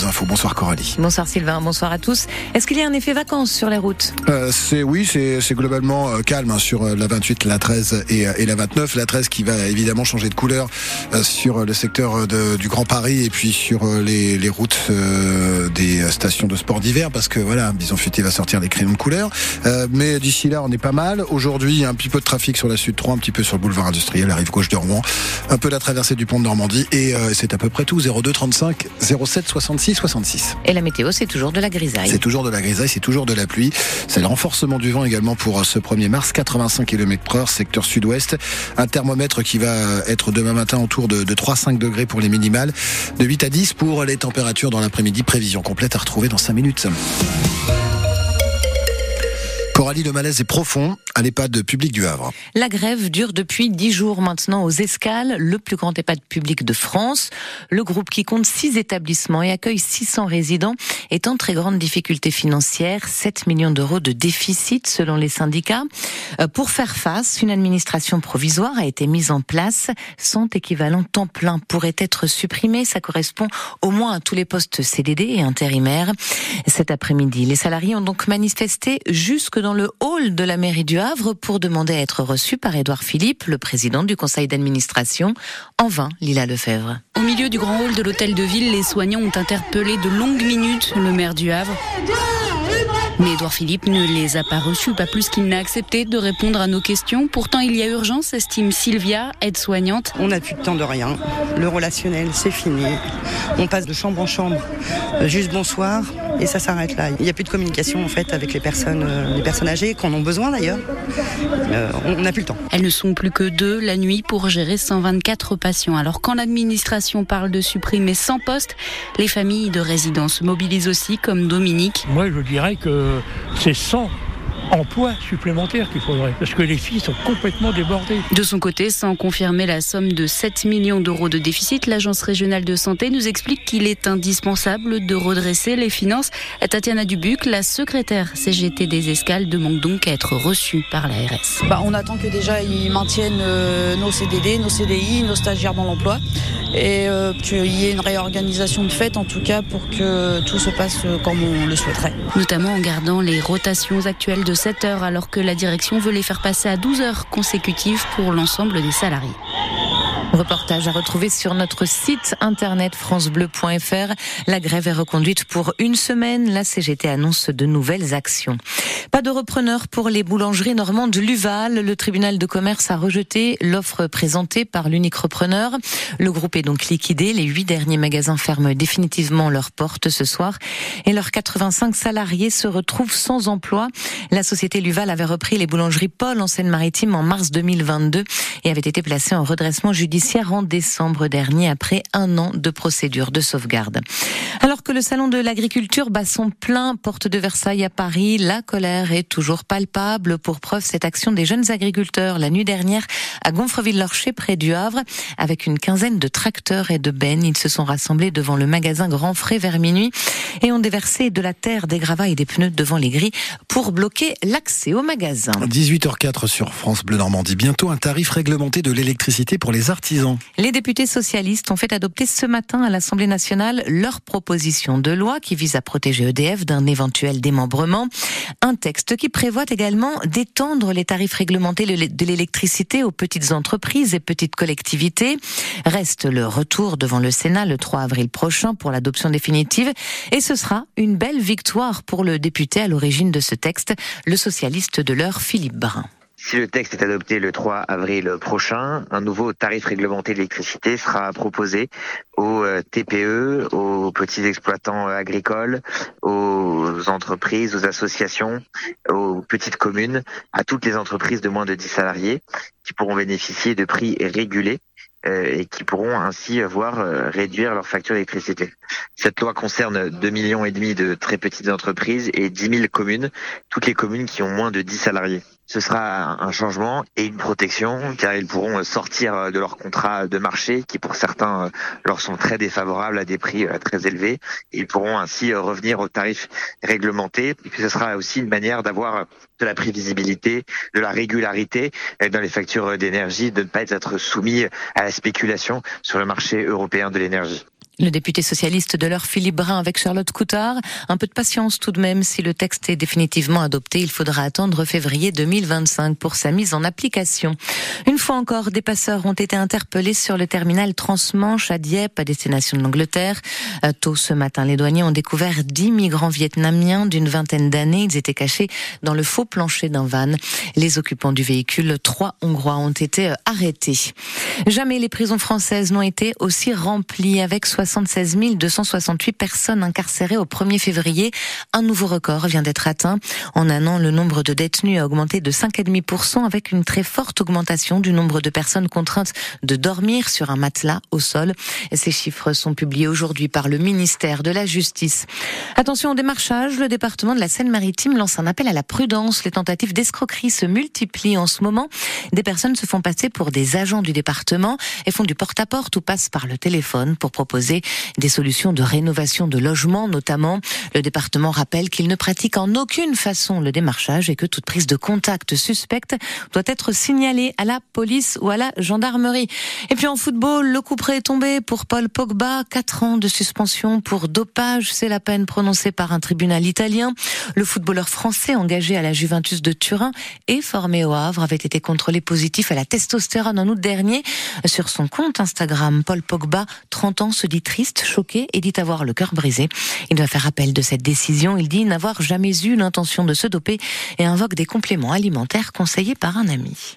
aux infos. Bonsoir Coralie. Bonsoir Sylvain, bonsoir à tous. Est-ce qu'il y a un effet vacances sur les routes euh, C'est oui, c'est globalement euh, calme hein, sur euh, la 28, la 13 et, et, la 29. La 13 qui va évidemment changer de couleur sur le secteur de, du Grand Paris et puis sur les, les routes des stations de sport d'hiver parce que voilà, Bison Futé va sortir des crayons de couleur. mais d'ici là, on est pas mal. Aujourd'hui, il y a un petit peu de trafic sur la Sud 3, un petit peu sur le boulevard industriel, la rive gauche de Rouen, un peu la traversée du pont de Normandie et c'est à peu près tout. 02 35 07 66 66. Et la météo, c'est toujours de la grisaille. C'est toujours de la grisaille, c'est toujours de la pluie. C'est le renforcement du vent également pour ce 1er mars, 85 km h secteur sud-ouest. Un thermomètre qui va être demain matin autour de, de 3-5 degrés pour les minimales, de 8 à 10 pour les températures dans l'après-midi. Prévision complète à retrouver dans 5 minutes. Coralie, le malaise est profond à l'EHPAD public du Havre. La grève dure depuis dix jours maintenant aux Escales, le plus grand EHPAD public de France. Le groupe qui compte six établissements et accueille 600 résidents est en très grande difficulté financière, 7 millions d'euros de déficit selon les syndicats. Euh, pour faire face, une administration provisoire a été mise en place. Son équivalent temps plein pourrait être supprimé. Ça correspond au moins à tous les postes CDD et intérimaires. Cet après-midi, les salariés ont donc manifesté jusque dans dans le hall de la mairie du Havre pour demander à être reçu par Édouard Philippe, le président du conseil d'administration. En vain, Lila Lefebvre. Au milieu du grand hall de l'hôtel de ville, les soignants ont interpellé de longues minutes le maire du Havre. Mais Edouard Philippe ne les a pas reçus, pas plus qu'il n'a accepté de répondre à nos questions. Pourtant, il y a urgence, estime Sylvia, aide-soignante. On n'a plus de temps de rien. Le relationnel, c'est fini. On passe de chambre en chambre. Euh, juste bonsoir et ça s'arrête là. Il n'y a plus de communication en fait avec les personnes, euh, les personnes âgées qui en ont besoin d'ailleurs. Euh, on n'a plus le temps. Elles ne sont plus que deux la nuit pour gérer 124 patients. Alors quand l'administration parle de supprimer 100 postes, les familles de résidents se mobilisent aussi comme Dominique. Moi je dirais que c'est 100 emplois supplémentaires qu'il faudrait, parce que les filles sont complètement débordées. De son côté, sans confirmer la somme de 7 millions d'euros de déficit, l'Agence régionale de santé nous explique qu'il est indispensable de redresser les finances. Tatiana Dubuc, la secrétaire CGT des Escales, demande donc à être reçue par l'ARS. Bah, on attend que déjà ils maintiennent euh, nos CDD, nos CDI, nos stagiaires dans l'emploi et euh, qu'il y ait une réorganisation de fait en tout cas pour que tout se passe comme on le souhaiterait. Notamment en gardant les rotations actuelles de 7 heures alors que la direction veut les faire passer à 12 heures consécutives pour l'ensemble des salariés. Reportage à retrouver sur notre site internet francebleu.fr. La grève est reconduite pour une semaine. La CGT annonce de nouvelles actions. Pas de repreneur pour les boulangeries normandes Luval. Le tribunal de commerce a rejeté l'offre présentée par l'unique repreneur. Le groupe est donc liquidé. Les huit derniers magasins ferment définitivement leurs portes ce soir et leurs 85 salariés se retrouvent sans emploi. La société Luval avait repris les boulangeries Paul en Seine-Maritime en mars 2022 et avait été placée en redressement judiciaire en décembre dernier après un an de procédure de sauvegarde. Alors que le salon de l'agriculture bat son plein porte de Versailles à Paris, la colère est toujours palpable. Pour preuve, cette action des jeunes agriculteurs la nuit dernière à Gonfreville-Lorcher près du Havre avec une quinzaine de tracteurs et de bennes. Ils se sont rassemblés devant le magasin Grand Frais vers minuit et ont déversé de la terre, des gravats et des pneus devant les grilles pour bloquer l'accès au magasin. 18h04 sur France Bleu Normandie. Bientôt un tarif réglementé de l'électricité pour les artisans les députés socialistes ont fait adopter ce matin à l'Assemblée nationale leur proposition de loi qui vise à protéger EDF d'un éventuel démembrement. Un texte qui prévoit également d'étendre les tarifs réglementés de l'électricité aux petites entreprises et petites collectivités. Reste le retour devant le Sénat le 3 avril prochain pour l'adoption définitive et ce sera une belle victoire pour le député à l'origine de ce texte, le socialiste de l'heure Philippe Brun. Si le texte est adopté le 3 avril prochain, un nouveau tarif réglementé d'électricité sera proposé aux euh, TPE, aux petits exploitants agricoles, aux entreprises, aux associations, aux petites communes, à toutes les entreprises de moins de 10 salariés qui pourront bénéficier de prix régulés euh, et qui pourront ainsi voir euh, réduire leur facture d'électricité. Cette loi concerne 2 millions et demi de très petites entreprises et 10 000 communes, toutes les communes qui ont moins de 10 salariés ce sera un changement et une protection car ils pourront sortir de leur contrat de marché qui pour certains leur sont très défavorables à des prix euh, très élevés. Ils pourront ainsi revenir aux tarifs réglementés et ce sera aussi une manière d'avoir de la prévisibilité, de la régularité dans les factures d'énergie, de ne pas être soumis à la spéculation sur le marché européen de l'énergie. Le député socialiste de l'heure Philippe Brun avec Charlotte Coutard. Un peu de patience tout de même. Si le texte est définitivement adopté, il faudra attendre février 2025 pour sa mise en application. Une fois encore, des passeurs ont été interpellés sur le terminal Transmanche à Dieppe à destination de l'Angleterre. Euh, tôt ce matin, les douaniers ont découvert 10 migrants vietnamiens d'une vingtaine d'années. Ils étaient cachés dans le faux plancher d'un van. Les occupants du véhicule, trois Hongrois, ont été euh, arrêtés. Jamais les prisons françaises n'ont été aussi remplies avec 76 268 personnes incarcérées au 1er février. Un nouveau record vient d'être atteint. En un an, le nombre de détenus a augmenté de 5,5% avec une très forte augmentation du nombre de personnes contraintes de dormir sur un matelas au sol. Ces chiffres sont publiés aujourd'hui par le ministère de la Justice. Attention au démarchage, le département de la Seine-Maritime lance un appel à la prudence. Les tentatives d'escroquerie se multiplient en ce moment. Des personnes se font passer pour des agents du département et font du porte-à-porte -porte ou passent par le téléphone pour proposer des solutions de rénovation de logements notamment. Le département rappelle qu'il ne pratique en aucune façon le démarchage et que toute prise de contact suspecte doit être signalée à la police ou à la gendarmerie. Et puis en football, le coup près est tombé pour Paul Pogba. Quatre ans de suspension pour dopage, c'est la peine prononcée par un tribunal italien. Le footballeur français engagé à la Juventus de Turin et formé au Havre avait été contrôlé positif à la testostérone en août dernier. Sur son compte Instagram, Paul Pogba, 30 ans, se triste, choqué et dit avoir le cœur brisé. Il doit faire appel de cette décision. Il dit n'avoir jamais eu l'intention de se doper et invoque des compléments alimentaires conseillés par un ami.